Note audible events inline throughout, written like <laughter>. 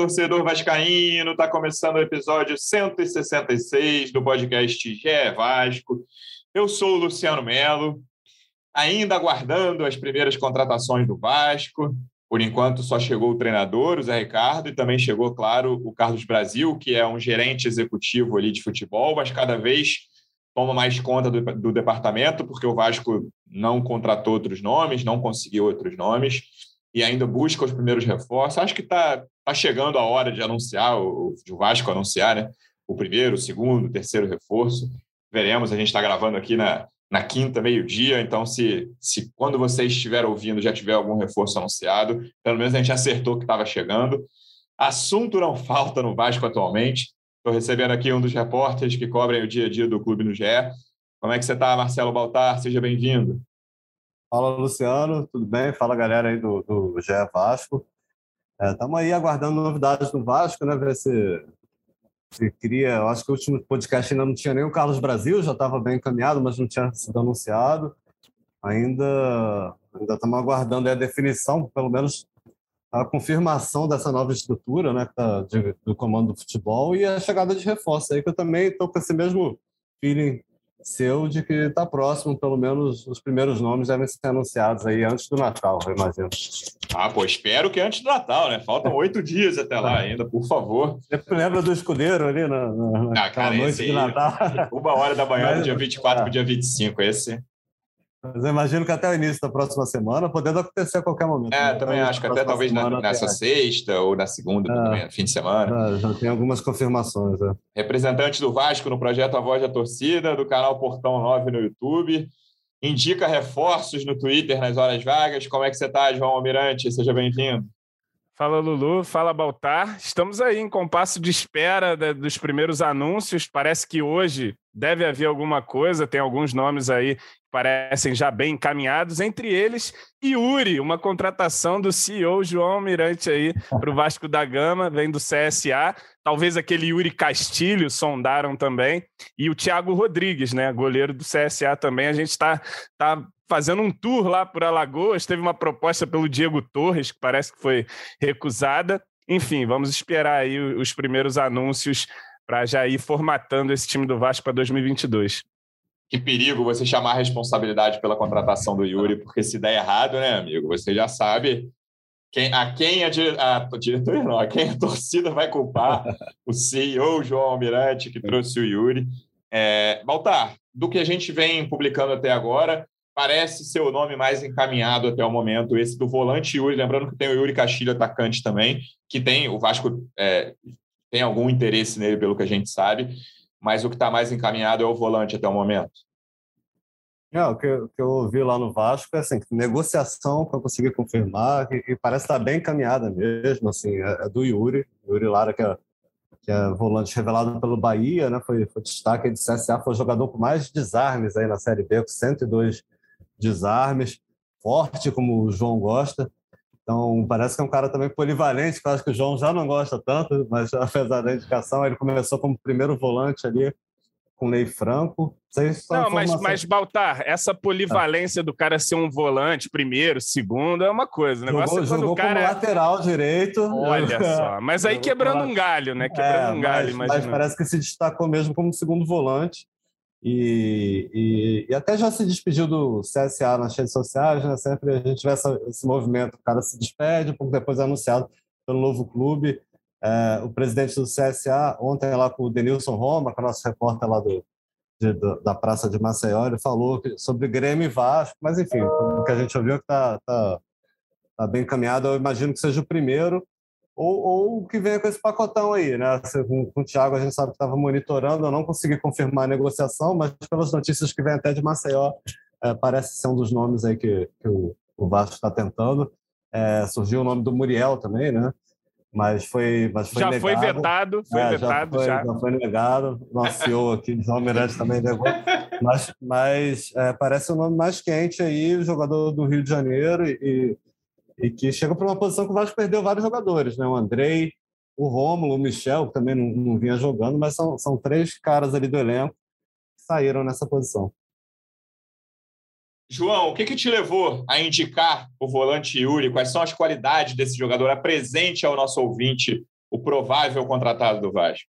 torcedor vascaíno! Está começando o episódio 166 do podcast GE Vasco. Eu sou o Luciano Melo, ainda aguardando as primeiras contratações do Vasco. Por enquanto, só chegou o treinador, o Zé Ricardo, e também chegou, claro, o Carlos Brasil, que é um gerente executivo ali de futebol, mas cada vez toma mais conta do, do departamento, porque o Vasco não contratou outros nomes, não conseguiu outros nomes e ainda busca os primeiros reforços. Acho que está tá chegando a hora de anunciar, o, de o Vasco anunciar né? o primeiro, o segundo, o terceiro reforço. Veremos, a gente está gravando aqui na, na quinta, meio-dia, então se, se quando você estiver ouvindo já tiver algum reforço anunciado, pelo menos a gente acertou que estava chegando. Assunto não falta no Vasco atualmente. Estou recebendo aqui um dos repórteres que cobrem o dia a dia do clube no GE. Como é que você está, Marcelo Baltar? Seja bem-vindo. Fala, Luciano, tudo bem? Fala, galera aí do, do GE Vasco. Estamos é, aí aguardando novidades no Vasco, né? Ver se, se cria. Eu acho que o último podcast ainda não tinha nem o Carlos Brasil, já estava bem encaminhado, mas não tinha sido anunciado. Ainda ainda estamos aguardando a definição, pelo menos a confirmação dessa nova estrutura, né? Tá de, do comando do futebol e a chegada de reforço aí, que eu também estou com esse mesmo feeling seu de que está próximo, pelo menos os primeiros nomes devem ser anunciados aí antes do Natal, eu imagino. Ah, pô, espero que antes do Natal, né? Faltam oito dias até lá ainda, por favor. Você lembra do escudeiro ali na, na ah, cara, noite de Natal? <laughs> Uma hora da manhã, do dia 24 para o dia 25, esse mas eu imagino que até o início da próxima semana, podendo acontecer a qualquer momento. É, né? também acho que até talvez na, nessa sexta ou na segunda, é, fim de semana. É, já tem algumas confirmações. É. Representante do Vasco no projeto A Voz da Torcida, do canal Portão 9 no YouTube. Indica reforços no Twitter nas horas vagas. Como é que você está, João Almirante? Seja bem-vindo. Fala Lulu, fala Baltar. Estamos aí em compasso de espera dos primeiros anúncios. Parece que hoje deve haver alguma coisa, tem alguns nomes aí parecem já bem encaminhados, entre eles Yuri, uma contratação do CEO João Almirante aí para o Vasco da Gama, vem do CSA. Talvez aquele Yuri Castilho sondaram também. E o Thiago Rodrigues, né, goleiro do CSA também. A gente está tá fazendo um tour lá por Alagoas. Teve uma proposta pelo Diego Torres, que parece que foi recusada. Enfim, vamos esperar aí os primeiros anúncios para já ir formatando esse time do Vasco para 2022. Que perigo você chamar a responsabilidade pela contratação do Yuri, porque se der errado, né, amigo, você já sabe quem, a quem a, a, diretoria não, a quem a torcida vai culpar <laughs> o CEO João Almirante que trouxe o Yuri. É, Baltar, do que a gente vem publicando até agora, parece ser o nome mais encaminhado até o momento, esse do volante Yuri. Lembrando que tem o Yuri Castilho, atacante também, que tem, o Vasco é, tem algum interesse nele, pelo que a gente sabe, mas o que está mais encaminhado é o volante até o momento. É, o que, o que eu ouvi lá no Vasco é assim, negociação para conseguir confirmar, e, e parece estar tá bem encaminhada mesmo, assim, é, é do Yuri, Yuri Lara, que é, que é volante revelado pelo Bahia, né, foi, foi destaque de CSA, foi o jogador com mais desarmes aí na Série B, com 102 desarmes, forte como o João gosta. Então, parece que é um cara também polivalente, que eu acho que o João já não gosta tanto, mas <laughs> apesar da indicação, ele começou como primeiro volante ali com o Ney Franco. Não, mas, mas, Baltar, essa polivalência do cara ser um volante, primeiro, segundo, é uma coisa. O negócio jogou, é quando jogou o cara. Lateral direito. Olha <laughs> só. Mas aí quebrando um galho, né? Quebrando é, um galho, mas, mas parece que se destacou mesmo como segundo volante. E, e, e, até já se despediu do CSA nas redes sociais, né? Sempre a gente vê essa, esse movimento, o cara se despede, um pouco depois é anunciado pelo novo clube. É, o presidente do CSA, ontem lá com o Denilson Roma, que é o nosso repórter lá do, de, da Praça de Maceió, ele falou sobre Grêmio e Vasco, mas enfim, o que a gente ouviu é que está tá, tá bem encaminhado, eu imagino que seja o primeiro, ou, ou que venha com esse pacotão aí, né? Com, com o Thiago a gente sabe que estava monitorando, eu não consegui confirmar a negociação, mas pelas notícias que vem até de Maceió, é, parece ser um dos nomes aí que, que o, o Vasco está tentando. É, surgiu o nome do Muriel também, né? Mas foi, mas foi já negado. foi vetado, foi é, vetado já. Foi, já. já foi negado. Nosso CEO aqui, João Miranda, também negou. Mas, mas é, parece o nome mais quente aí, jogador do Rio de Janeiro e, e que chega para uma posição que o Vasco perdeu vários jogadores, né? O Andrei, o Rômulo, o Michel, que também não, não vinha jogando, mas são, são três caras ali do elenco que saíram nessa posição. João, o que, que te levou a indicar o volante Yuri? Quais são as qualidades desse jogador? Apresente ao nosso ouvinte o provável contratado do Vasco?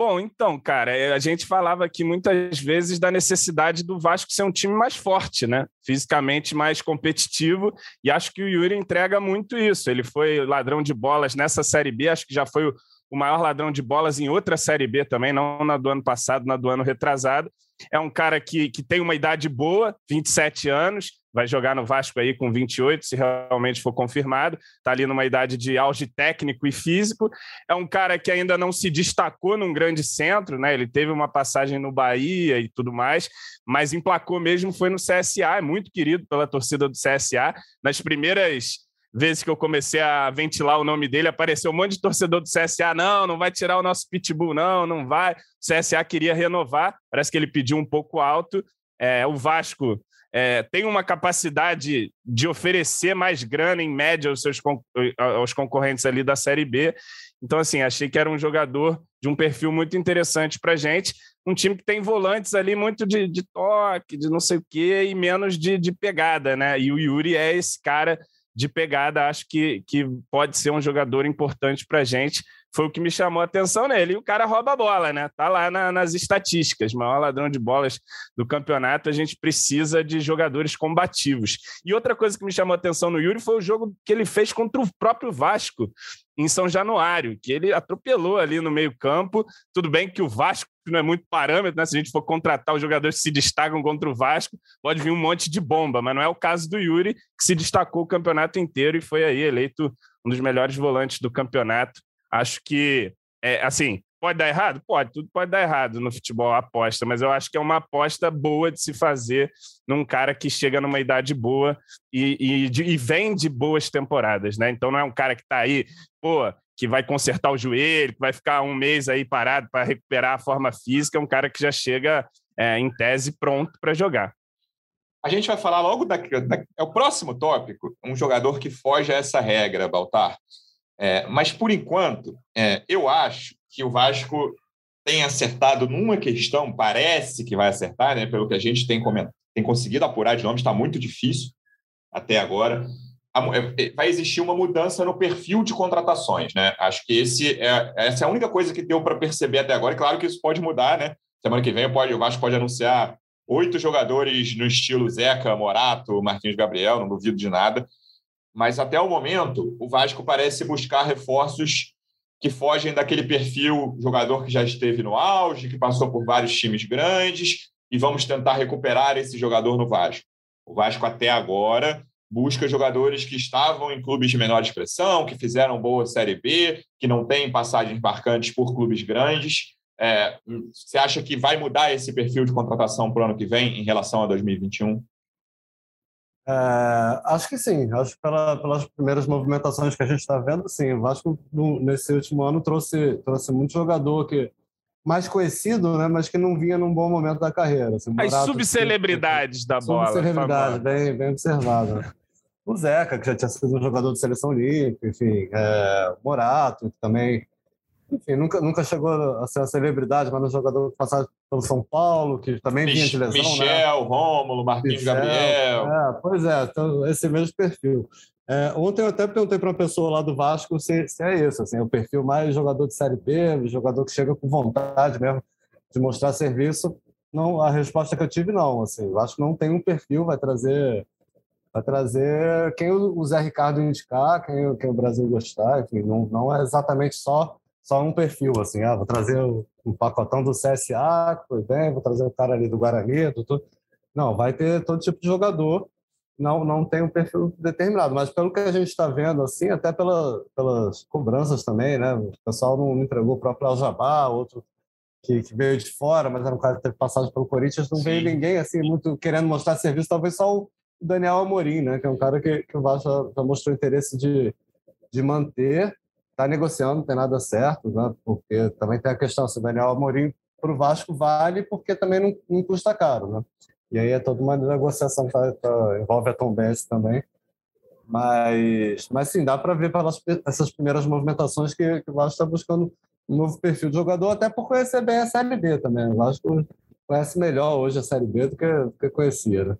Bom, então, cara, é, a gente falava aqui muitas vezes da necessidade do Vasco ser um time mais forte, né? Fisicamente mais competitivo, e acho que o Yuri entrega muito isso. Ele foi ladrão de bolas nessa Série B, acho que já foi o maior ladrão de bolas em outra Série B também, não na do ano passado, na do ano retrasado. É um cara que, que tem uma idade boa, 27 anos, vai jogar no Vasco aí com 28, se realmente for confirmado. Está ali numa idade de auge técnico e físico. É um cara que ainda não se destacou num grande centro, né? Ele teve uma passagem no Bahia e tudo mais, mas emplacou mesmo foi no CSA, é muito querido pela torcida do CSA. Nas primeiras vezes que eu comecei a ventilar o nome dele, apareceu um monte de torcedor do CSA. Não, não vai tirar o nosso pitbull, não, não vai. O CSA queria renovar, parece que ele pediu um pouco alto. É, o Vasco é, tem uma capacidade de oferecer mais grana, em média, aos seus aos concorrentes ali da Série B. Então, assim, achei que era um jogador de um perfil muito interessante para gente. Um time que tem volantes ali muito de, de toque, de não sei o quê, e menos de, de pegada, né? E o Yuri é esse cara de pegada, acho que, que pode ser um jogador importante para a gente foi o que me chamou a atenção nele. E o cara rouba a bola, né? Tá lá na, nas estatísticas, maior ladrão de bolas do campeonato. A gente precisa de jogadores combativos. E outra coisa que me chamou a atenção no Yuri foi o jogo que ele fez contra o próprio Vasco em São Januário, que ele atropelou ali no meio-campo. Tudo bem que o Vasco não é muito parâmetro, né? Se a gente for contratar os jogadores que se destacam contra o Vasco, pode vir um monte de bomba, mas não é o caso do Yuri, que se destacou o campeonato inteiro e foi aí eleito um dos melhores volantes do campeonato. Acho que, é, assim, pode dar errado? Pode, tudo pode dar errado no futebol, aposta, mas eu acho que é uma aposta boa de se fazer num cara que chega numa idade boa e, e, de, e vem de boas temporadas, né? Então não é um cara que está aí, pô, que vai consertar o joelho, que vai ficar um mês aí parado para recuperar a forma física, é um cara que já chega é, em tese pronto para jogar. A gente vai falar logo da, da, é o próximo tópico, um jogador que foge a essa regra, Baltar. É, mas, por enquanto, é, eu acho que o Vasco tem acertado numa questão, parece que vai acertar, né, pelo que a gente tem, tem conseguido apurar de nome, está muito difícil até agora. É, é, vai existir uma mudança no perfil de contratações. Né? Acho que esse é, essa é a única coisa que deu para perceber até agora. E claro que isso pode mudar. Né? Semana que vem pode, o Vasco pode anunciar oito jogadores no estilo Zeca, Morato, Marquinhos Gabriel, não duvido de nada mas até o momento o Vasco parece buscar reforços que fogem daquele perfil jogador que já esteve no auge, que passou por vários times grandes, e vamos tentar recuperar esse jogador no Vasco. O Vasco até agora busca jogadores que estavam em clubes de menor expressão, que fizeram boa Série B, que não têm passagens marcantes por clubes grandes. É, você acha que vai mudar esse perfil de contratação para o ano que vem em relação a 2021? É, acho que sim, acho que pela, pelas primeiras movimentações que a gente está vendo, sim. O Vasco, no, nesse último ano, trouxe, trouxe muito jogador que mais conhecido, né, mas que não vinha num bom momento da carreira. Assim, As subcelebridades da bola. Subcelebridade, bem, bem observado. Né? O Zeca, que já tinha sido um jogador de seleção olímpica, enfim, é, Morato, que também enfim, nunca, nunca chegou a ser uma celebridade, mas um jogador passado pelo São Paulo, que também Mich vinha de lesão. Michel, né? Rômulo, Marquinhos Michel, Gabriel. É, pois é, então, esse mesmo perfil. É, ontem eu até perguntei para uma pessoa lá do Vasco se, se é isso, assim, é o perfil mais jogador de Série B, jogador que chega com vontade mesmo de mostrar serviço. Não, a resposta que eu tive, não. Assim, o Vasco não tem um perfil, vai trazer vai trazer quem o Zé Ricardo indicar, quem, quem o Brasil gostar, enfim, não, não é exatamente só só um perfil, assim, ah, vou trazer um pacotão do CSA, foi bem, vou trazer o cara ali do Guarani, do tudo. Não, vai ter todo tipo de jogador, não, não tem um perfil determinado, mas pelo que a gente está vendo, assim, até pela, pelas cobranças também, né? O pessoal não entregou o próprio Aljabá, outro que, que, veio de fora, mas era um cara que teve passagem pelo Corinthians, não Sim. veio ninguém, assim, muito querendo mostrar serviço, talvez só o Daniel Amorim, né? Que é um cara que, que o Vasco já, mostrou interesse de, de manter, está negociando, não tem nada certo, né? porque também tem a questão se o Daniel Amorim para o Vasco vale, porque também não, não, custa caro. Né? E aí é toda uma negociação que tá, tá, envolve a Tom Benz também. Mas, mas sim, dá para ver pelas essas primeiras movimentações que, que o Vasco está buscando um novo perfil de jogador, até por conhecer bem a Série B também. O Vasco conhece melhor hoje a Série B do que, do que conhecia. Né?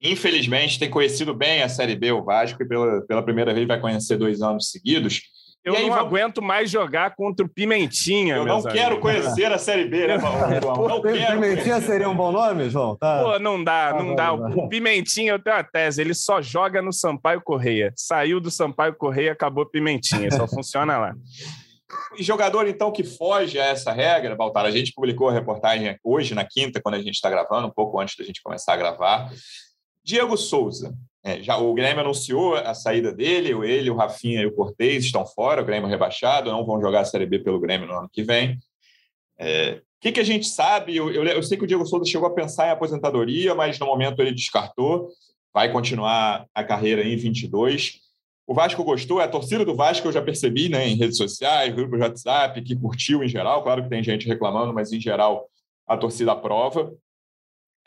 Infelizmente, tem conhecido bem a Série B, o Vasco, e pela, pela primeira vez vai conhecer dois anos seguidos. Eu aí, não vamos... aguento mais jogar contra o Pimentinha. Eu não quero amigos. conhecer a Série B, né, João? <laughs> Não quero Pimentinha seria um bom nome, João? Tá. Pô, não dá, tá não dá. O Pimentinha, eu tenho uma tese, ele só joga no Sampaio Correia. Saiu do Sampaio Correia, acabou Pimentinha, só funciona lá. <laughs> E jogador, então, que foge a essa regra, Baltar, a gente publicou a reportagem hoje, na quinta, quando a gente está gravando, um pouco antes da gente começar a gravar. Diego Souza. É, já O Grêmio anunciou a saída dele, ele, o Rafinha e o Cortez estão fora, o Grêmio rebaixado, não vão jogar a Série B pelo Grêmio no ano que vem. É, o que, que, a gente sabe? Eu, eu, eu, sei que o Diego Souza chegou a pensar em aposentadoria, mas no momento ele descartou, vai continuar a carreira em 22. O Vasco gostou, a torcida do Vasco eu já percebi né, em redes sociais, grupo de WhatsApp, que curtiu em geral. Claro que tem gente reclamando, mas em geral a torcida aprova.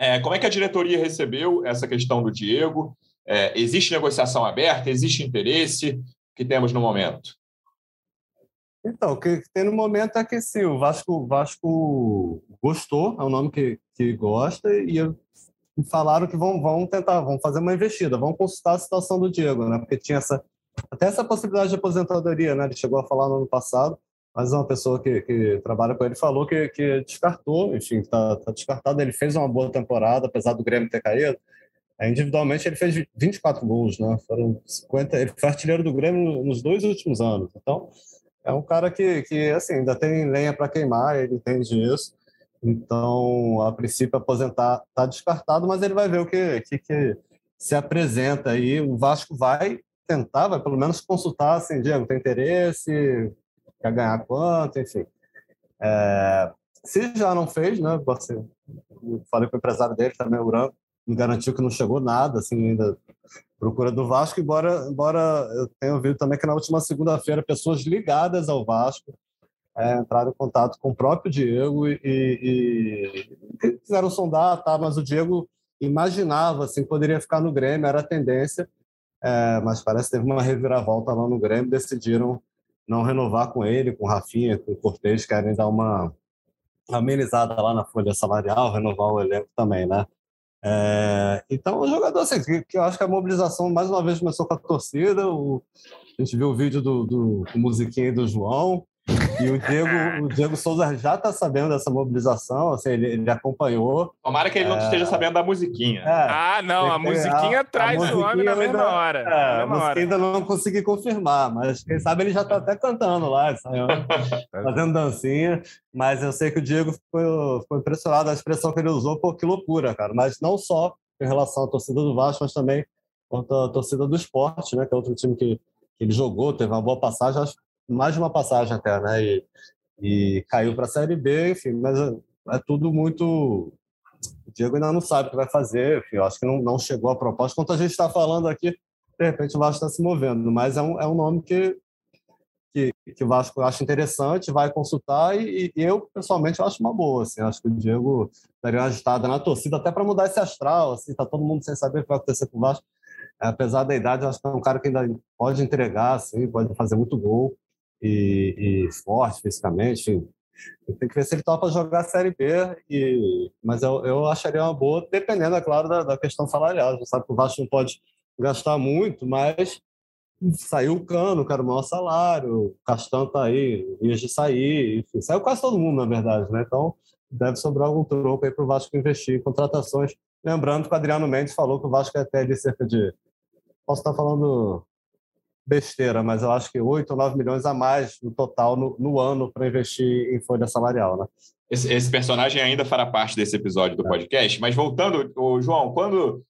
É, como é que a diretoria recebeu essa questão do Diego? É, existe negociação aberta? Existe interesse? Que temos no momento? Então, o que tem no momento é que sim, o Vasco, Vasco gostou, é um nome que, que gosta, e falaram que vão, vão tentar, vão fazer uma investida, vão consultar a situação do Diego, né? Porque tinha essa até essa possibilidade de aposentadoria, né? Ele chegou a falar no ano passado, mas uma pessoa que, que trabalha com ele falou que, que descartou, enfim, está tá descartado. Ele fez uma boa temporada, apesar do Grêmio ter caído. Individualmente, ele fez 24 gols, né? Foram 50. Ele foi artilheiro do Grêmio nos dois últimos anos. Então, é um cara que, que assim, ainda tem lenha para queimar, ele entende isso. Então, a princípio, aposentar está descartado, mas ele vai ver o que, que, que se apresenta aí. O Vasco vai tentar, vai pelo menos consultar, assim, Diego, tem interesse, quer ganhar quanto, enfim. É, se já não fez, né, você, falei com o empresário dele também, o Branco, me garantiu que não chegou nada, assim, ainda procura do Vasco, embora, embora eu tenha ouvido também que na última segunda-feira pessoas ligadas ao Vasco é, entraram em contato com o próprio Diego e, e, e quiseram sondar, tá, mas o Diego imaginava, assim, poderia ficar no Grêmio, era a tendência, é, mas parece que teve uma reviravolta lá no Grêmio, decidiram não renovar com ele, com o Rafinha, com o Cortez, querem dar uma amenizada lá na folha salarial, renovar o elenco também, né? É, então, o jogador, assim, que, que, eu acho que a mobilização, mais uma vez, começou com a torcida. O, a gente viu o vídeo do, do, do musiquinho do João, e o Diego, o Diego Souza já está sabendo dessa mobilização, assim, ele, ele acompanhou. Tomara que ele não é... esteja sabendo da musiquinha. É, ah, não, a musiquinha a, traz a musiquinha o homem na mesma ainda, hora. É, mesma a musiquinha hora. ainda não consegui confirmar, mas quem sabe ele já está até cantando lá, <laughs> fazendo dancinha. Mas eu sei que o Diego ficou, ficou impressionado, a expressão que ele usou, pô, que loucura, cara. Mas não só em relação à torcida do Vasco, mas também quanto à torcida do esporte, né, que é outro time que, que ele jogou, teve uma boa passagem. Acho mais de uma passagem até, né? E, e caiu para a Série B, enfim, mas é, é, tudo muito. O Diego ainda não sabe o que vai fazer, enfim, eu acho que não, não chegou a proposta. Quanto a gente está falando aqui, de repente o Vasco está se movendo, mas é um, é um nome que, que, que o Vasco acha interessante, vai consultar e, e eu, pessoalmente, acho uma boa. Assim, acho que o Diego daria uma agitada na torcida, até para mudar esse astral, assim, tá todo mundo sem saber o que vai acontecer com o Vasco. Apesar da idade, acho que é um cara que ainda pode entregar, assim, pode fazer muito gol e, e forte fisicamente. Tem que ver se ele topa jogar a Série B, e, mas eu, eu acharia uma boa, dependendo, é claro, da, da questão salarial. Você sabe que o Vasco não pode gastar muito, mas saiu o Cano, que era o maior salário, o Castan está aí, vias de sair, enfim, saiu quase todo mundo, na verdade, né? Então, deve sobrar algum troco aí para o Vasco investir em contratações. Lembrando que o Adriano Mendes falou que o Vasco é até ali cerca de. Posso estar falando besteira, mas eu acho que 8 ou 9 milhões a mais no total no, no ano para investir em folha salarial. Né? Esse, esse, personagem ainda fará parte desse episódio do é. podcast, mas voltando, o João, quando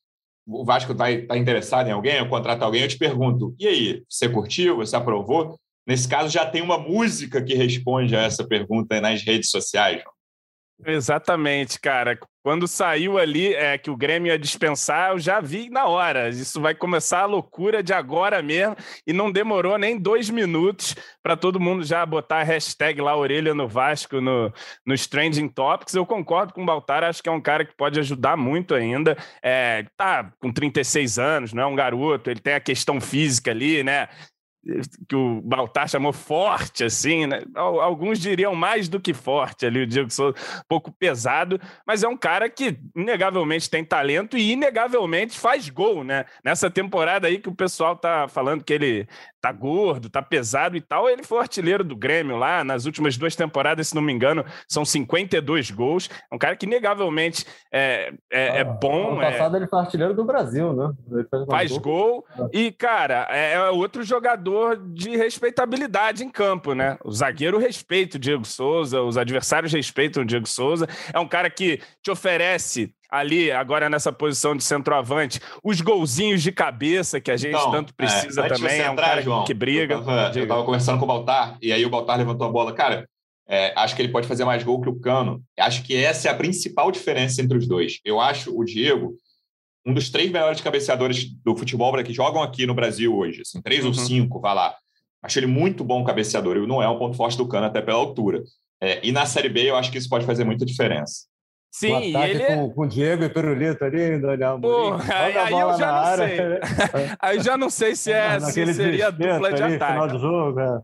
o Vasco está tá interessado em alguém, ou contrata alguém, eu te pergunto: e aí, você curtiu, você aprovou? Nesse caso, já tem uma música que responde a essa pergunta nas redes sociais, João. Exatamente, cara. Quando saiu ali é, que o Grêmio ia dispensar, eu já vi na hora. Isso vai começar a loucura de agora mesmo. E não demorou nem dois minutos para todo mundo já botar a hashtag lá, orelha no Vasco, no, nos Trending Topics. Eu concordo com o Baltar, acho que é um cara que pode ajudar muito ainda. É, tá com 36 anos, não é um garoto, ele tem a questão física ali, né? Que o Baltar chamou forte, assim, né? Alguns diriam mais do que forte ali, o Diego Souza, um pouco pesado, mas é um cara que inegavelmente tem talento e inegavelmente faz gol, né? Nessa temporada aí que o pessoal tá falando que ele tá gordo, tá pesado e tal, ele foi artilheiro do Grêmio lá, nas últimas duas temporadas, se não me engano, são 52 gols, é um cara que inegavelmente é, é, é ah, é bom. No passado ele foi artilheiro do Brasil, né? faz gol, gol e, cara, é, é outro jogador jogador de respeitabilidade em campo, né? O zagueiro respeita o Diego Souza, os adversários respeitam o Diego Souza. É um cara que te oferece ali, agora nessa posição de centroavante, os golzinhos de cabeça que a gente então, tanto precisa é, também. É um entrar, cara João, que briga. Eu estava conversando com o Baltar, e aí o Baltar levantou a bola. Cara, é, acho que ele pode fazer mais gol que o Cano. Acho que essa é a principal diferença entre os dois. Eu acho o Diego um dos três melhores cabeceadores do futebol que jogam aqui no Brasil hoje, assim, três uhum. ou cinco, vai lá. Acho ele muito bom cabeceador, e não é um ponto forte do Cano, até pela altura. É, e na Série B eu acho que isso pode fazer muita diferença. Sim, um ele... com, com Diego e Perulito ali, indo olhar Pô, aí, aí eu já não área. sei. <laughs> aí já não sei se, é, se seria dupla de ali, ataque. Final do jogo, é.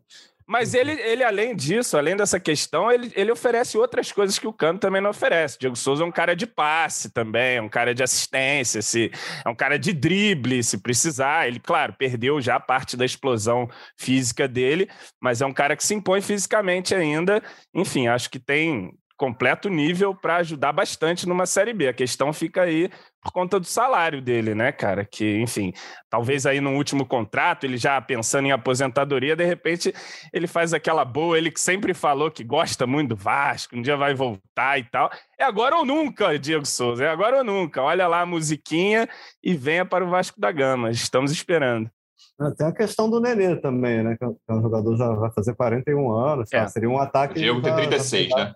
Mas ele, ele, além disso, além dessa questão, ele, ele oferece outras coisas que o Cano também não oferece. Diego Souza é um cara de passe também, é um cara de assistência, se, é um cara de drible, se precisar. Ele, claro, perdeu já parte da explosão física dele, mas é um cara que se impõe fisicamente ainda. Enfim, acho que tem, completo nível para ajudar bastante numa Série B. A questão fica aí por conta do salário dele, né, cara? Que, enfim, talvez aí no último contrato, ele já pensando em aposentadoria, de repente ele faz aquela boa, ele que sempre falou que gosta muito do Vasco, um dia vai voltar e tal. É agora ou nunca, Diego Souza, é agora ou nunca. Olha lá a musiquinha e venha para o Vasco da Gama. Estamos esperando. Tem a questão do Nenê também, né? Que é um jogador já vai fazer 41 anos. É. Seria um ataque. O Diego tem 36, né?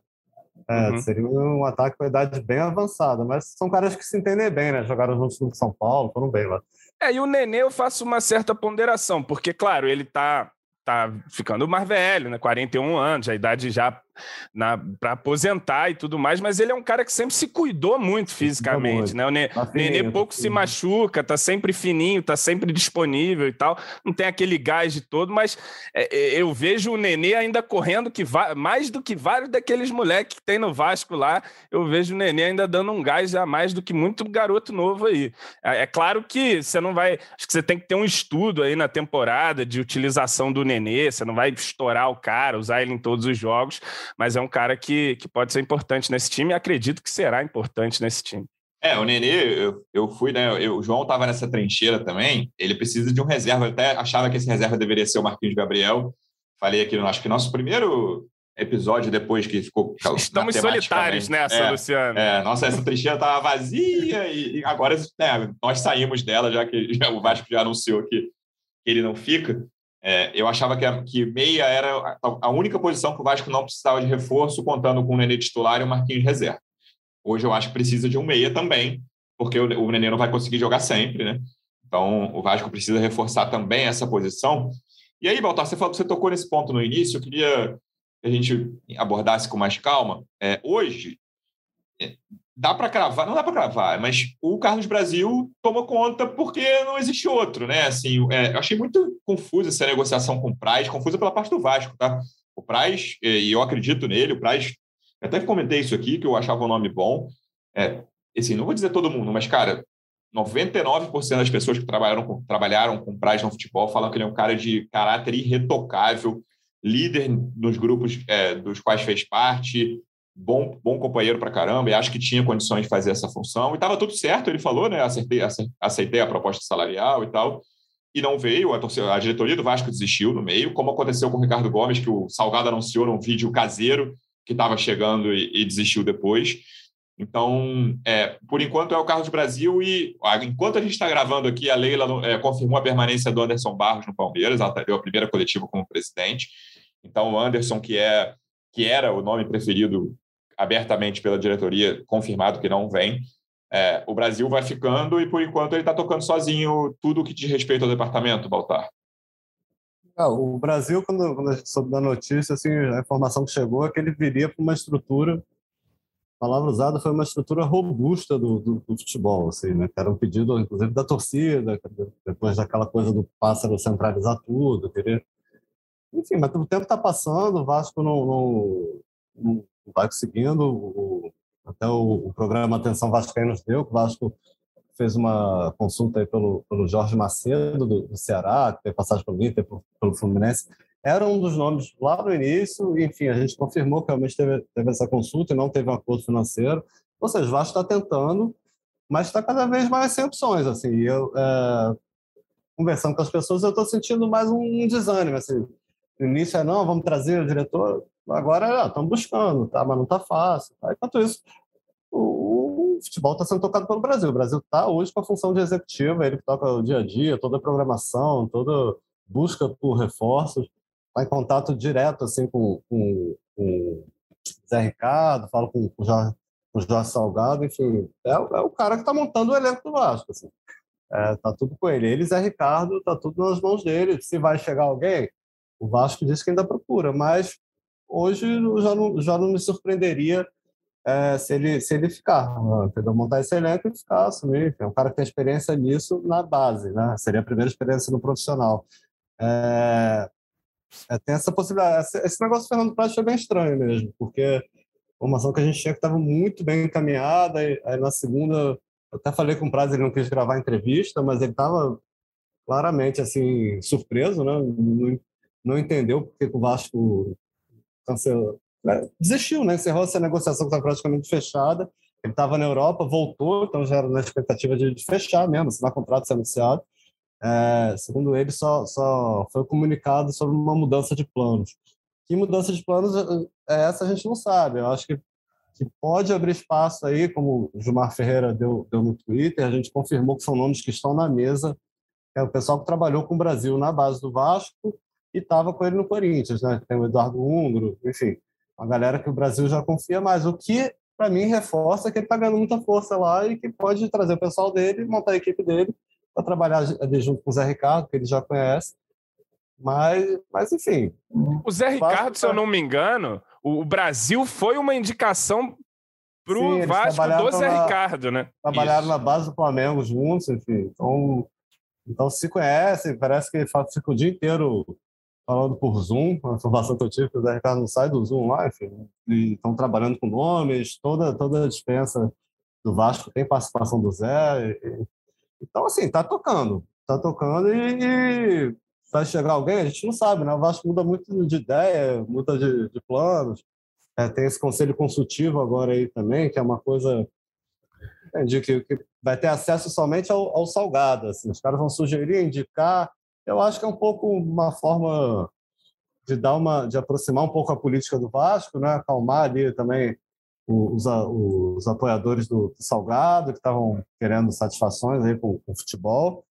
É, uhum. Seria um ataque com idade bem avançada, mas são caras que se entendem bem, né? Jogaram juntos com São Paulo, foram bem lá. É, e o Nenê eu faço uma certa ponderação, porque, claro, ele tá, tá ficando mais velho, né? 41 anos, a idade já para aposentar e tudo mais, mas ele é um cara que sempre se cuidou muito fisicamente, né? O Nenê, tá Nenê tá pouco se machuca, tá sempre fininho, tá sempre disponível e tal, não tem aquele gás de todo, mas é, é, eu vejo o Nenê ainda correndo que mais do que vários daqueles moleques que tem no Vasco lá, eu vejo o Nenê ainda dando um gás a mais do que muito garoto novo aí. É, é claro que você não vai, acho que você tem que ter um estudo aí na temporada de utilização do Nenê, você não vai estourar o cara, usar ele em todos os jogos, mas é um cara que, que pode ser importante nesse time e acredito que será importante nesse time. É, o Nenê, eu, eu fui, né? Eu, o João estava nessa trincheira também. Ele precisa de um reserva. Eu até achava que esse reserva deveria ser o Marquinhos Gabriel. Falei aqui, acho que nosso primeiro episódio depois que ficou. <laughs> Estamos solitários nessa, é, Luciano. É, nossa, essa trincheira estava vazia e, agora né, nós saímos dela, já que já, o Vasco já anunciou que, que ele não fica. É, eu achava que, a, que meia era a, única posição que o Vasco não precisava de reforço, contando com o Nenê titular e o Marquinhos reserva. Hoje eu acho que precisa de um meia também, porque o, o Nenê não vai conseguir jogar sempre, né? Então o Vasco precisa reforçar também essa posição. E aí, Baltar, você falou você tocou nesse ponto no início, eu queria que a gente abordasse com mais calma. É, hoje, é, dá para cravar, não dá para cravar, mas o Carlos Brasil tomou conta porque não existe outro, né? Assim, é, eu achei muito confusa essa negociação com o Praz, confusa pela parte do Vasco, tá? O Praz, e eu acredito nele, o Praz, até comentei isso aqui, que eu achava um nome bom. É, assim, não vou dizer todo mundo, mas, cara, 99% das pessoas que trabalharam com, trabalharam com Praz no futebol falam que ele é um cara de caráter irretocável, líder nos grupos é, dos quais fez parte, bom, bom companheiro para caramba e acho que tinha condições de fazer essa função. E estava tudo certo, ele falou, né? Acertei, aceitei a proposta salarial e tal. E não veio, a, torcida, a diretoria do Vasco desistiu no meio, como aconteceu com o Ricardo Gomes, que o Salgado anunciou num vídeo caseiro que estava chegando e, e, desistiu depois. Então, é, por enquanto é o Carlos Brasil e enquanto a gente está gravando aqui, a Leila é, confirmou a permanência do Anderson Barros no Palmeiras, ela deu a primeira coletiva como presidente. Então, o Anderson, que é que era o nome preferido abertamente pela diretoria, confirmado que não vem. É, o Brasil vai ficando e, por enquanto, ele está tocando sozinho tudo o que diz respeito ao departamento, Baltar. Ah, o Brasil, quando, quando a gente soube da notícia, assim, a informação que chegou é que ele viria para uma estrutura, a palavra usada foi uma estrutura robusta do, do, do futebol, assim, né? que era um pedido, inclusive, da torcida, depois daquela coisa do pássaro centralizar tudo, querer. Enfim, mas o tempo está passando, o Vasco não, não, não vai conseguindo. O, até o, o, programa Atenção Vascaínos deu, que o Vasco fez uma consulta aí pelo, pelo Jorge Macedo, do, do Ceará, que tem passagem pelo Inter, pelo, pelo Fluminense. Era um dos nomes lá no início, enfim, a gente confirmou que realmente teve, teve essa consulta e não teve um acordo financeiro. Ou seja, o Vasco está tentando, mas está cada vez mais sem opções. Assim, eu, é, conversando com as pessoas, eu estou sentindo mais um desânimo. Assim. No início é, não, vamos trazer o diretor. Agora, estamos buscando, tá? mas não está fácil. Tá? Enquanto isso, o, o futebol está sendo tocado pelo Brasil. O Brasil está hoje com a função de executiva, ele que toca o dia a dia, toda a programação, toda busca por reforços, está em contato direto assim com, com, com Zé Ricardo, falo com, com o Jorge o Jorge Salgado, enfim, é, é o cara que está montando o elenco do Vasco. Assim. É, tá tudo com ele. Eles é Ricardo, tá tudo nas mãos dele. Se vai chegar alguém, o Vasco disse que ainda procura, mas hoje já não, já não me surpreenderia é, se, ele, se ele ficar, entendeu? montar esse elenco e ficar, assumir. É um cara que tem experiência nisso na base, né? Seria a primeira experiência no profissional. É, é, tem essa possibilidade. Esse negócio do Fernando Praz foi bem estranho mesmo, porque formação que a gente tinha que estava muito bem encaminhada. Aí, na segunda, eu até falei com o Praz, ele não quis gravar a entrevista, mas ele estava claramente assim surpreso, né? Não, não entendeu porque o Vasco cancelou, né? desistiu, né? Encerrou essa negociação que estava praticamente fechada. Ele estava na Europa, voltou, então já era na expectativa de, de fechar mesmo, assinar contrato ser anunciado. É, segundo ele, só, só foi comunicado sobre uma mudança de planos. Que mudança de planos é essa a gente não sabe. Eu acho que, que pode abrir espaço aí, como o Gilmar Ferreira deu, deu no Twitter, a gente confirmou que são nomes que estão na mesa. É o pessoal que trabalhou com o Brasil na base do Vasco e estava com ele no Corinthians, né? Tem o Eduardo Húngaro, enfim, uma galera que o Brasil já confia mais. O que, para mim, reforça que ele está ganhando muita força lá e que pode trazer o pessoal dele, montar a equipe dele para trabalhar junto com o Zé Ricardo, que ele já conhece, mas, mas enfim. O Zé Ricardo, se eu não me engano, o Brasil foi uma indicação para o Vasco do Zé na, Ricardo, né? Trabalharam Isso. na base do Flamengo juntos, enfim. Então, então se conhecem, parece que fica o dia inteiro falando por Zoom, a informação que eu tive que o Zé Ricardo não sai do Zoom lá, enfim. E estão trabalhando com nomes, toda, toda a dispensa do Vasco tem participação do Zé. E, então, assim, tá tocando. Tá tocando e, e vai chegar alguém, a gente não sabe, né? O Vasco muda muito de ideia, muda de, de planos. É, tem esse conselho consultivo agora aí também, que é uma coisa entendi, que, que vai ter acesso somente ao, ao salgado. Assim. Os caras vão sugerir, indicar. Eu acho que é um pouco uma forma de dar uma, de aproximar um pouco a política do Vasco, né? Acalmar ali também os, os apoiadores do, do Salgado que estavam querendo satisfações aí com, com o futebol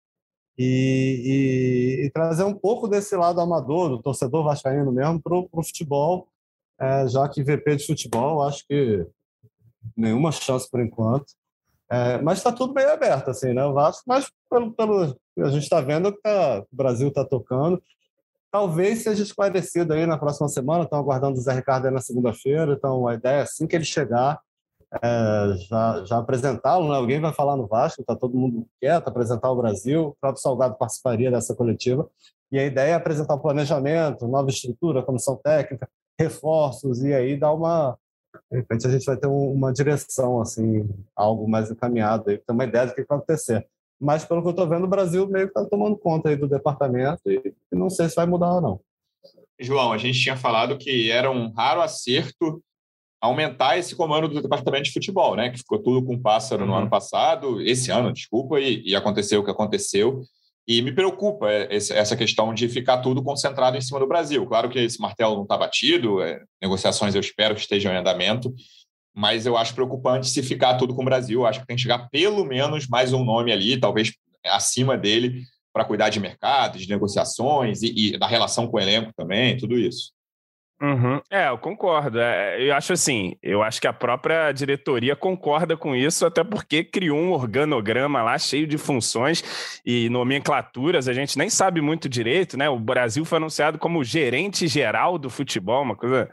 e, e, e, trazer um pouco desse lado amador, do torcedor vascaíno mesmo, para o futebol, é, já que VP de futebol, acho que nenhuma chance por enquanto. É, mas está tudo bem aberto, assim, né? O Vasco, mas pelo, pelo a gente está vendo que tá, o Brasil está tocando. Talvez seja esclarecido aí na próxima semana. Estão aguardando o Zé Ricardo aí na segunda-feira. Então, a ideia é assim que ele chegar, é, já, já apresentá-lo, né? alguém vai falar no Vasco, está todo mundo quieto, apresentar o Brasil, o próprio Salgado participaria dessa coletiva, e a ideia é apresentar o planejamento, nova estrutura, comissão técnica, reforços, e aí dar uma... De repente a gente vai ter uma direção, assim, algo mais encaminhado, aí, ter uma ideia do que vai acontecer. Mas, pelo que eu estou vendo, o Brasil meio que está tomando conta aí do departamento e, e não sei se vai mudar ou não. João, a gente tinha falado que era um raro acerto aumentar esse comando do departamento de futebol, né? Que ficou tudo com pássaro no uhum. ano passado, esse ano, desculpa, e, e, aconteceu o que aconteceu. E me preocupa essa questão de ficar tudo concentrado em cima do Brasil. Claro que esse martelo não está batido, é, negociações eu espero que estejam em andamento, mas eu acho preocupante se ficar tudo com o Brasil. Eu acho que tem que chegar pelo menos mais um nome ali, talvez acima dele, para cuidar de mercado, de negociações e, e da relação com o elenco também, tudo isso. Uhum. É, eu concordo. É, eu acho assim, eu acho que a própria diretoria concorda com isso, até porque criou um organograma lá cheio de funções e nomenclaturas, a gente nem sabe muito direito, né? O Brasil foi anunciado como gerente geral do futebol, uma coisa,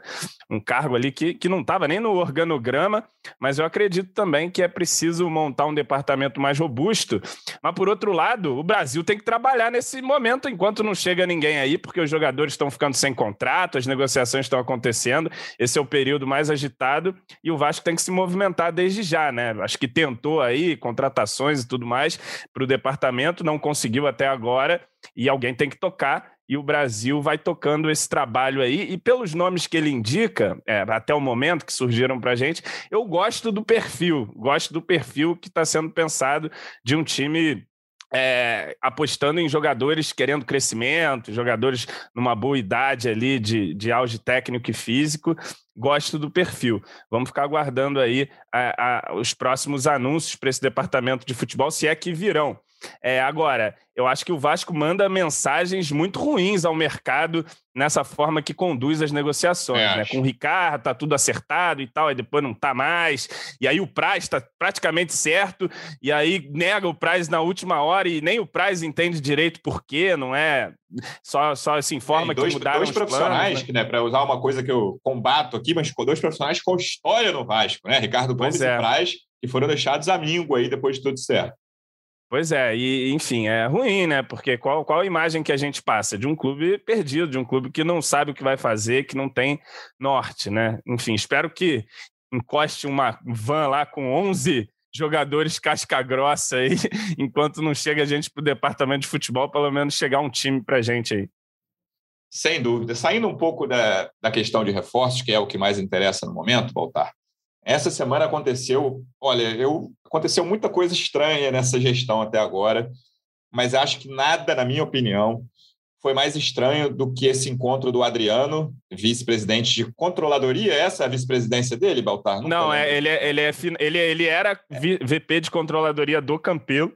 um cargo ali que, que não estava nem no organograma, mas eu acredito também que é preciso montar um departamento mais robusto. Mas, por outro lado, o Brasil tem que trabalhar nesse momento enquanto não chega ninguém aí, porque os jogadores estão ficando sem contrato, as negociações estão acontecendo. Esse é o período mais agitado e o Vasco tem que se movimentar desde já, né? Acho que tentou aí contratações e tudo mais para o departamento, não conseguiu até agora e alguém tem que tocar e o Brasil vai tocando esse trabalho aí. E pelos nomes que ele indica, é, até o momento que surgiram para a gente, eu gosto do perfil, gosto do perfil que está sendo pensado de um time é, apostando em jogadores querendo crescimento, jogadores numa boa idade ali de, de auge técnico e físico. Gosto do perfil. Vamos ficar aguardando aí a, a, os próximos anúncios para esse departamento de futebol, se é que virão. É, agora, eu acho que o Vasco manda mensagens muito ruins ao mercado nessa forma que conduz as negociações. É, né? Com o Ricardo tá tudo acertado e tal, aí depois não tá mais. E aí o Praz está praticamente certo, e aí nega o Praz na última hora e nem o Praz entende direito por quê, não é? Só, só se informa é, dois, que mudaram dois profissionais, planos, né? né para usar uma coisa que eu combato aqui, mas dois profissionais com história no Vasco, né? Ricardo Gomes é. e Praz, que foram deixados a míngua aí depois de tudo certo. Pois é, e enfim, é ruim, né? Porque qual, qual a imagem que a gente passa? De um clube perdido, de um clube que não sabe o que vai fazer, que não tem norte, né? Enfim, espero que encoste uma van lá com 11 jogadores casca-grossa aí, <laughs> enquanto não chega a gente para o departamento de futebol, pelo menos chegar um time para gente aí. Sem dúvida. Saindo um pouco da, da questão de reforços, que é o que mais interessa no momento, Voltar, essa semana aconteceu, olha, eu aconteceu muita coisa estranha nessa gestão até agora, mas acho que nada, na minha opinião, foi mais estranho do que esse encontro do Adriano, vice-presidente de controladoria. Essa é a vice-presidência dele, Baltar? Não, Não é, ele, é, ele, é, ele, ele era VP de controladoria do Campelo.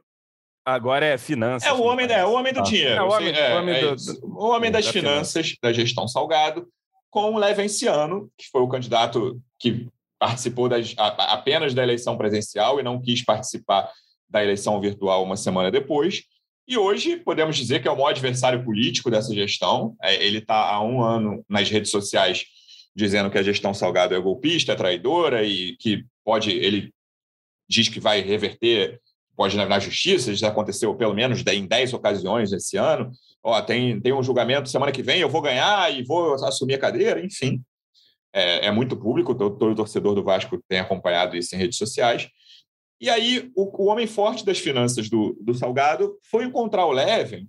Agora é finanças. É o homem, é, o homem do ah. dinheiro. É, o homem, é, o homem, é do, o homem das da finanças, finança. da gestão Salgado, com o Levenciano, que foi o candidato que participou das, a, apenas da eleição presencial e não quis participar da eleição virtual uma semana depois. E hoje podemos dizer que é o maior adversário político dessa gestão. É, ele está há um ano nas redes sociais dizendo que a gestão Salgado é golpista, é traidora e que pode. Ele diz que vai reverter, pode na, justiça. Isso aconteceu pelo menos em 10 ocasiões esse ano. Ó, tem, tem um julgamento semana que vem, eu vou ganhar e vou assumir a cadeira, enfim é, é muito público, todo, todo, torcedor do Vasco tem acompanhado isso em redes sociais. E aí, o, o homem forte das finanças do, do Salgado foi encontrar o Leven,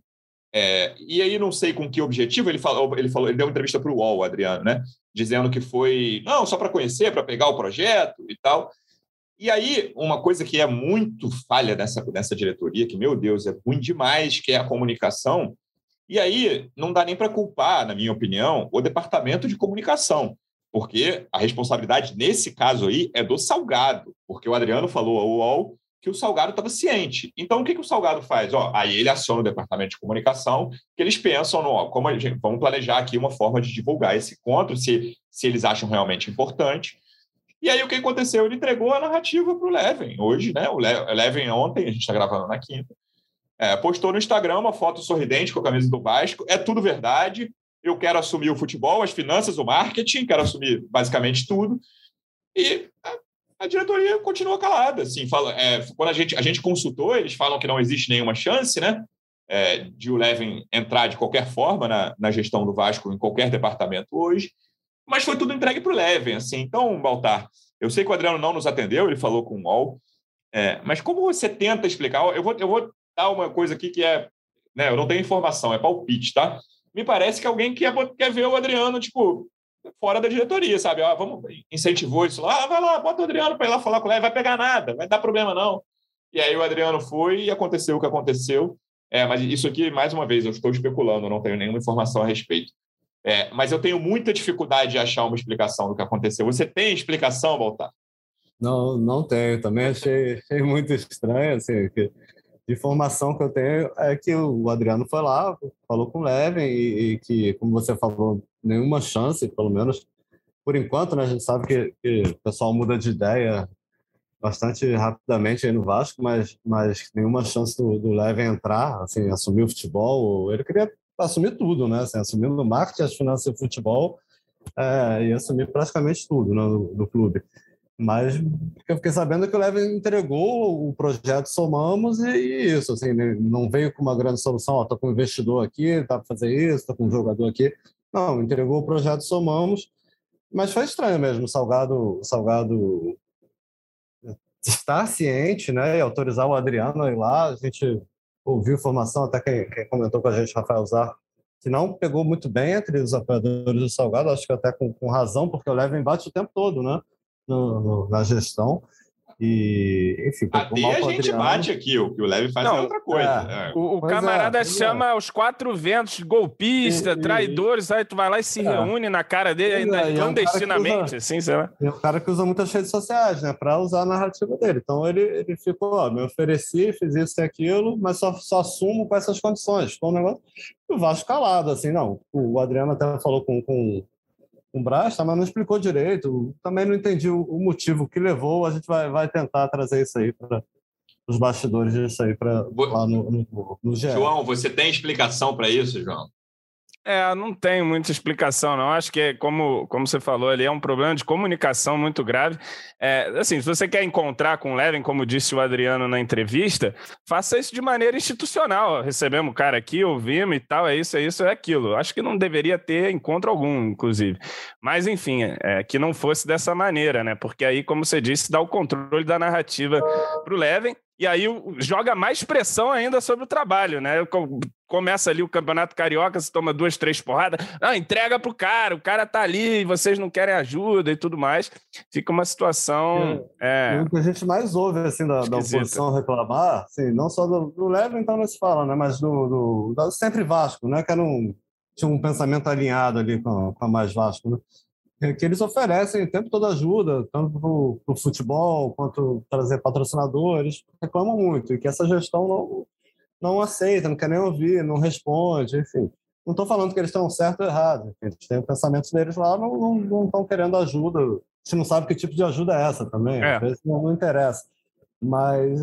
é, e aí não sei com que objetivo, ele falou, ele falou, ele deu uma entrevista para o UOL, Adriano, né? Dizendo que foi, não, só para conhecer, para pegar o projeto e tal. E aí, uma coisa que é muito falha nessa, nessa diretoria, que, meu Deus, é ruim demais, que é a comunicação. E aí, não dá nem para culpar, na minha opinião, o departamento de comunicação porque a responsabilidade nesse caso aí é do Salgado, porque o Adriano falou ao UOL que o Salgado estava ciente. Então, o que, que o Salgado faz? Ó, aí ele aciona o departamento de comunicação, que eles pensam no, ó, como a gente, vamos planejar aqui uma forma de divulgar esse encontro, se, se eles acham realmente importante. E aí o que aconteceu? Ele entregou a narrativa para o Leven. Hoje, né? O Leven ontem, a gente está gravando na quinta, é, postou no Instagram uma foto sorridente com a camisa do Vasco. É tudo verdade eu quero assumir o futebol, as finanças, o marketing, quero assumir basicamente tudo. E a, a diretoria continua calada. Assim, fala, é, quando a gente, a gente consultou, eles falam que não existe nenhuma chance né, é, de o Levin entrar de qualquer forma na, na gestão do Vasco, em qualquer departamento hoje. Mas foi tudo entregue para o Levin. Assim. Então, Baltar, eu sei que o Adriano não nos atendeu, ele falou com o UOL, é, mas como você tenta explicar? Eu vou, eu vou dar uma coisa aqui que é. Né, eu não tenho informação, é palpite, tá? Me parece que alguém quer, quer ver o Adriano, tipo, fora da diretoria, sabe? Ó, vamos, incentivou isso lá, ah, vai lá, bota o Adriano para ir lá falar com ele, vai pegar nada, vai dar problema não. E aí o Adriano foi e aconteceu o que aconteceu. É, mas isso aqui, mais uma vez, eu estou especulando, não tenho nenhuma informação a respeito. É, mas eu tenho muita dificuldade de achar uma explicação do que aconteceu. Você tem explicação, Baltar? Não, não tenho. Também achei, achei muito estranho, assim, que de informação que eu tenho é que o Adriano foi lá, falou com o Leven e, e, que, como você falou, nenhuma chance, pelo menos por enquanto, né? A gente sabe que, que o pessoal muda de ideia bastante rapidamente aí no Vasco, mas, mas nenhuma chance do, do Leve entrar, assim, assumir o futebol. Ele queria assumir tudo, né? Assim, assumir o marketing, as finanças e o futebol é, e assumir praticamente tudo né, no, no clube. Mas eu fiquei sabendo que o Leve entregou o projeto Somamos e, isso, assim, não veio com uma grande solução, estou com um investidor aqui, tá para fazer isso, estou com um jogador aqui. Não, entregou o projeto Somamos, mas foi estranho mesmo Salgado, Salgado estar ciente né, e autorizar o Adriano a ir lá. A gente ouviu informação, até quem, quem comentou com a gente, Rafael Zar, que não pegou muito bem entre os apoiadores do Salgado, acho que até com, com razão, porque o Leva embate o tempo todo né, no, no, na gestão. E, enfim, Até a gente bate aqui, o que o Leve faz é não, é outra coisa. É. É. O, o camarada é, chama é. os quatro ventos, golpista, e, traidores, aí tu vai lá e se é. reúne na cara dele ainda clandestinamente, um assim, sei lá. É um cara que usa muitas redes sociais, né, para usar a narrativa dele. Então ele, ele ficou, ó, me ofereci, fiz isso e aquilo, mas só, só assumo com essas condições. Foi um negócio. O Vasco calado, assim, não. O Adriano até falou com, com com o Braz, mas não explicou direito. Também não entendi o, o, motivo que levou. A gente vai, vai tentar trazer isso aí para os bastidores disso aí para lá no, no, no João, você tem explicação para isso, João? É, não tem muita explicação, não. Acho que, é, como, como você falou ali, é um problema de comunicação muito grave. É, assim, se você quer encontrar com o Levin, como disse o Adriano na entrevista, faça isso de maneira institucional. Recebemos o cara aqui, ouvimos e tal, é isso, é isso, é aquilo. Acho que não deveria ter encontro algum, inclusive. Mas, enfim, é, que não fosse dessa maneira, né? Porque aí, como você disse, dá o controle da narrativa para o Levin e aí joga mais pressão ainda sobre o trabalho, né? Começa ali o Campeonato Carioca, você toma duas, três porradas, ah, entrega pro cara, o cara tá ali e vocês não querem ajuda e tudo mais. Fica uma situação. É, é... O que a gente mais ouve assim, da, da oposição reclamar, assim, não só do, do Leve, então não se fala, né? Mas do, do, do sempre Vasco, né? Que era um, tinha um pensamento alinhado ali com, com a mais Vasco, né? Que eles oferecem o tempo todo ajuda, tanto para o futebol quanto trazer patrocinadores, reclamam muito, e que essa gestão não, não aceita, não quer nem ouvir, não responde, enfim. Não estou falando que eles estão certo ou errado, eles têm o pensamento deles lá, não estão querendo ajuda. A gente não sabe que tipo de ajuda é essa também, é. às vezes não, não interessa. Mas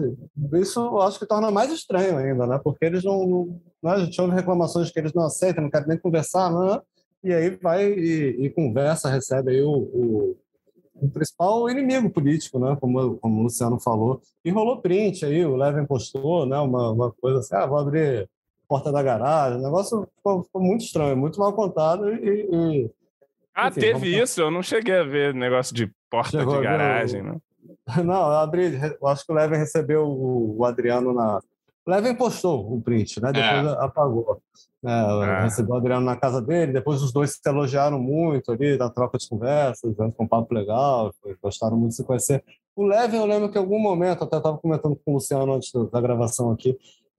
isso eu acho que torna mais estranho ainda, né? Porque eles não, não, né? A gente ouve reclamações que eles não aceitam, não querem nem conversar, não, né? E aí vai e, e conversa, recebe aí o, o, o, principal inimigo político, né? Como, como o Luciano falou. E rolou print aí, o Levin postou, né? Uma, uma coisa assim, ah, vou abrir porta da garagem. O negócio ficou, ficou muito estranho, muito mal contado e... e ah, enfim, teve isso? Eu não cheguei a ver negócio de porta Chegou de garagem, né? <laughs> Não, eu abri, eu acho que o Levin recebeu o, o Adriano na... O Levin postou o print, né? Depois é. apagou. É, é. Recebeu o Adriano na casa dele, depois os dois se elogiaram muito ali, na troca de conversas, né, com um papo legal, gostaram muito de se conhecer. O Levin, eu lembro que em algum momento, até estava comentando com o Luciano antes da gravação aqui,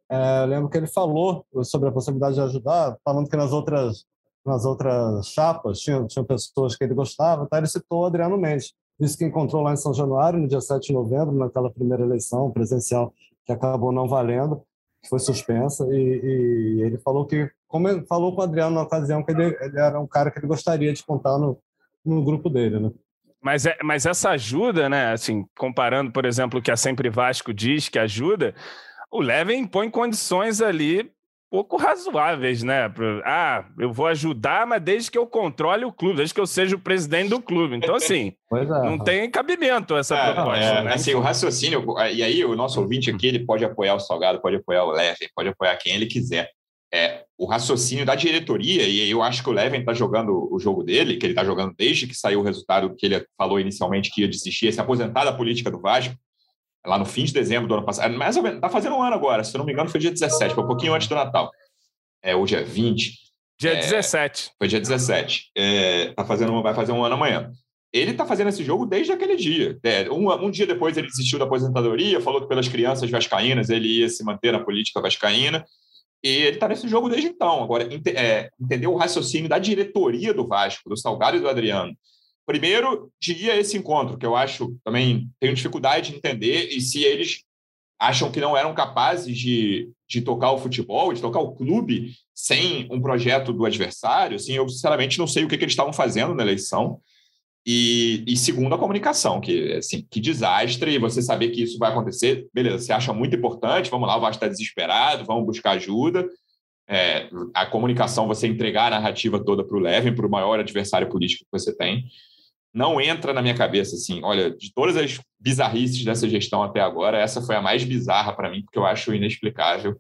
é, eu lembro que ele falou sobre a possibilidade de ajudar, falando que nas outras, nas outras chapas tinham, tinham pessoas que ele gostava, tá? ele citou o Adriano Mendes. Disse que encontrou lá em São Januário, no dia 7 de novembro, naquela primeira eleição presencial que acabou não valendo foi suspensa, e, e, ele falou que, como ele falou com o Adriano na ocasião, que ele, ele, era um cara que ele gostaria de contar no, no grupo dele, né? Mas, é, mas essa ajuda, né? Assim, comparando, por exemplo, o que a Sempre Vasco diz que ajuda, o Levin impõe condições ali pouco razoáveis, né? Ah, eu vou ajudar, mas desde que eu controle o clube, desde que eu seja o presidente do clube. Então, assim, <laughs> é. não tem cabimento essa é, proposta. É, né? Assim, o raciocínio, e aí o nosso ouvinte aqui, ele pode apoiar o Salgado, pode apoiar o Leven, pode apoiar quem ele quiser. É, o raciocínio da diretoria, e eu acho que o Leven está jogando o jogo dele, que ele está jogando desde que saiu o resultado que ele falou inicialmente que ia desistir, ia se aposentar da política do Vasco, lá no fim de dezembro do ano passado. Mais ou menos, está fazendo um ano agora, se eu não me engano, foi dia 17, foi um pouquinho antes do Natal. É, hoje é 20. Dia é, 17. Foi dia 17. É, tá fazendo, vai fazer um ano amanhã. Ele está fazendo esse jogo desde aquele dia. É, um, um, dia depois ele desistiu da aposentadoria, falou que pelas crianças vascaínas ele ia se manter na política vascaína. E ele está nesse jogo desde então. Agora, ent é, entendeu o raciocínio da diretoria do Vasco, do Salgado e do Adriano. Primeiro, de ir a esse encontro, que eu acho também tenho dificuldade de entender, e se eles acham que não eram capazes de, de tocar o futebol, de tocar o clube sem um projeto do adversário. Assim, eu, sinceramente, não sei o que, que eles estavam fazendo na eleição. E, e, segundo, a comunicação, que assim, que desastre, você saber que isso vai acontecer, beleza, você acha muito importante, vamos lá, o Vasco está desesperado, vamos buscar ajuda. É, a comunicação, você entregar a narrativa toda para o Levin, para o maior adversário político que você tem não entra na minha cabeça assim. Olha, de todas as bizarrices dessa gestão até agora, essa foi a mais bizarra para mim, porque eu acho inexplicável.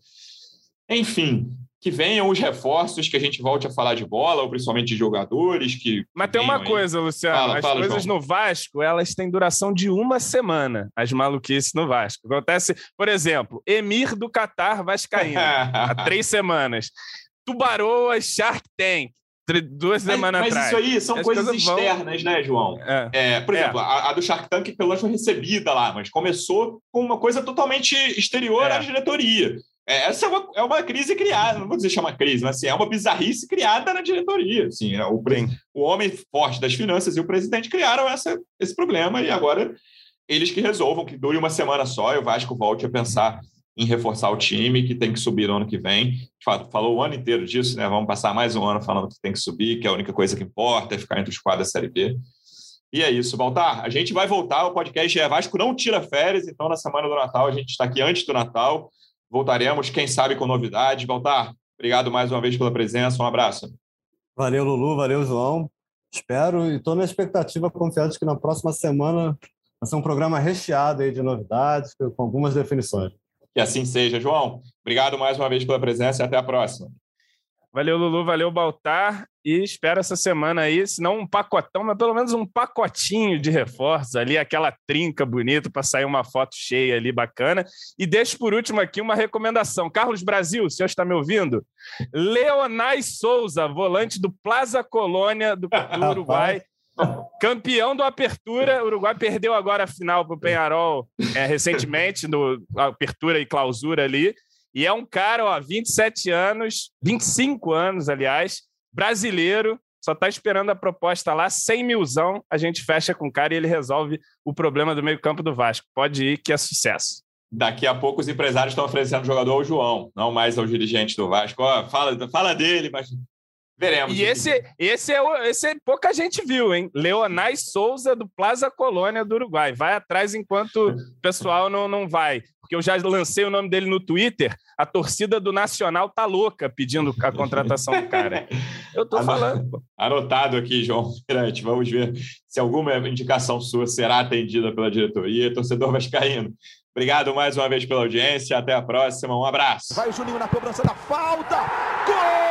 Enfim, que venham os reforços, que a gente volte a falar de bola, ou principalmente de jogadores que. Mas tem uma coisa, Luciano: fala, as fala, coisas João. no Vasco elas têm duração de uma semana, as maluquices no Vasco. Acontece, por exemplo, Emir do Catar Vascaíno, <laughs> há três semanas. Tubaroa Shark Tank duas semanas mas, atrás. Mas isso aí são coisas, coisas externas, vão... né, João? É. É, por é. exemplo, a, a, do Shark Tank, pelo menos, foi recebida lá, mas começou com uma coisa totalmente exterior é. à diretoria. É, essa é uma, é uma crise criada, não vou dizer chama crise, mas assim, é uma bizarrice criada na diretoria. Assim, é, o, o homem forte das finanças e o presidente criaram essa, esse problema e agora eles que resolvam, que dure uma semana só e o Vasco volte a pensar em reforçar o time, que tem que subir no ano que vem. Falou o ano inteiro disso, né? Vamos passar mais um ano falando que tem que subir, que é a única coisa que importa, é ficar entre os quadros da Série B. E é isso, Baltar. A gente vai voltar, o podcast é Vasco não tira férias, então na semana do Natal, a gente está aqui antes do Natal. Voltaremos, quem sabe, com novidades. Baltar, obrigado mais uma vez pela presença, um abraço. Valeu, Lulu, valeu, João. Espero e estou na expectativa, confiante que na próxima semana vai ser um programa recheado aí de novidades, com algumas definições. Que assim seja. João, obrigado mais uma vez pela presença e até a próxima. Valeu, Lulu, valeu, Baltar. E espero essa semana aí, se não um pacotão, mas pelo menos um pacotinho de reforços ali, aquela trinca bonita para sair uma foto cheia ali bacana. E deixo por último aqui uma recomendação. Carlos Brasil, o senhor está me ouvindo? Leonai Souza, volante do Plaza Colônia do, do Uruguai. <laughs> Campeão do Apertura, o Uruguai perdeu agora a final para o Penharol é, recentemente, no Apertura e Clausura ali. E é um cara, ó, 27 anos, 25 anos, aliás, brasileiro, só está esperando a proposta lá, 100 milzão, a gente fecha com o cara e ele resolve o problema do meio-campo do Vasco. Pode ir, que é sucesso. Daqui a pouco os empresários estão oferecendo o jogador ao João, não mais ao dirigente do Vasco. Ó, fala, fala dele, mas Veremos. E esse, esse, é, esse é pouca gente viu, hein? Leonai Souza, do Plaza Colônia do Uruguai. Vai atrás enquanto o pessoal não, não vai. Porque eu já lancei o nome dele no Twitter. A torcida do Nacional tá louca pedindo a contratação do cara. Eu tô falando. Anotado aqui, João Mirante. Vamos ver se alguma indicação sua será atendida pela diretoria. Torcedor Vascaíno. Obrigado mais uma vez pela audiência. Até a próxima. Um abraço. Vai o Juninho na cobrança da falta. Gol!